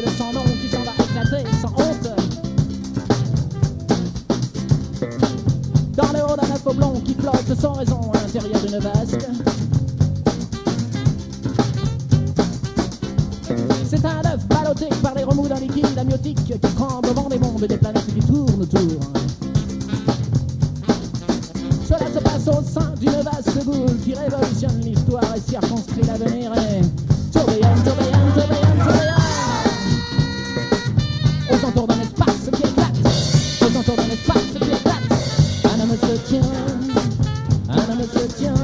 le nom qui s'en va éclater sans honte. Dans le haut d'un info blond qui flotte sans raison à l'intérieur d'une vasque. C'est un œuf ballotté par les remous d'un liquide amniotique qui tremble au vent des mondes et des planètes qui tournent autour. Cela se passe au sein d'une vaste boule qui révolutionne l'histoire et circonscrit l'avenir. Et... Surveillant, surveillant. Aux entours d'un espace qui éclate, aux entours d'un espace qui éclate. Un homme se tient, un homme se tient,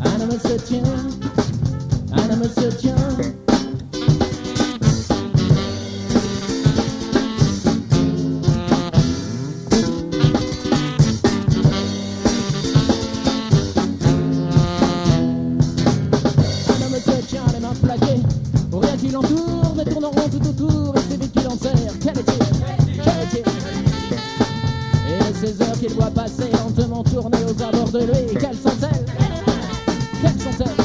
un homme se tient, un homme se tient. Un homme se tient les mains plaquées, rien qui l'entoure, mais tourne en rond tout autour, qu'il voit passer lentement tourner aux abords de lui, quelles sont-elles? Quelles sont-elles?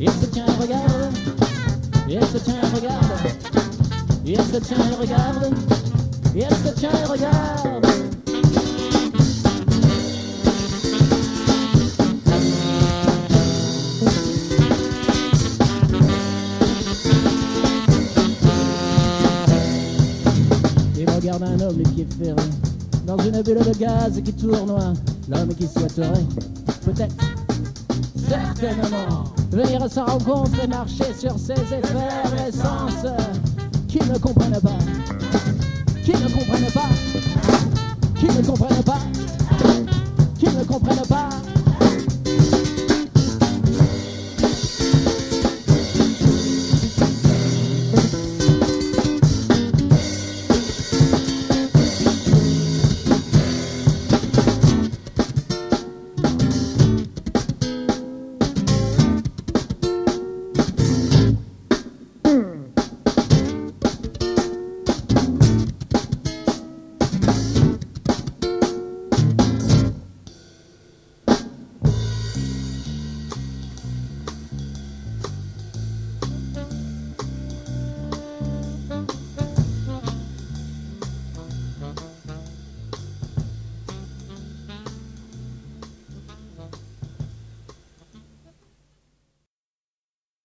Il se tient regarde, il se tient et regarde, il se tient et regarde, il se tient et regarde. Regarde un homme les pieds ferrés dans une bulle de gaz qui tournoie. L'homme qui souhaiterait, peut-être, certainement, venir à sa rencontre et marcher sur ses effervescences. Qui ne comprennent pas, qui ne comprennent pas, qui ne comprennent pas, qui ne comprennent pas.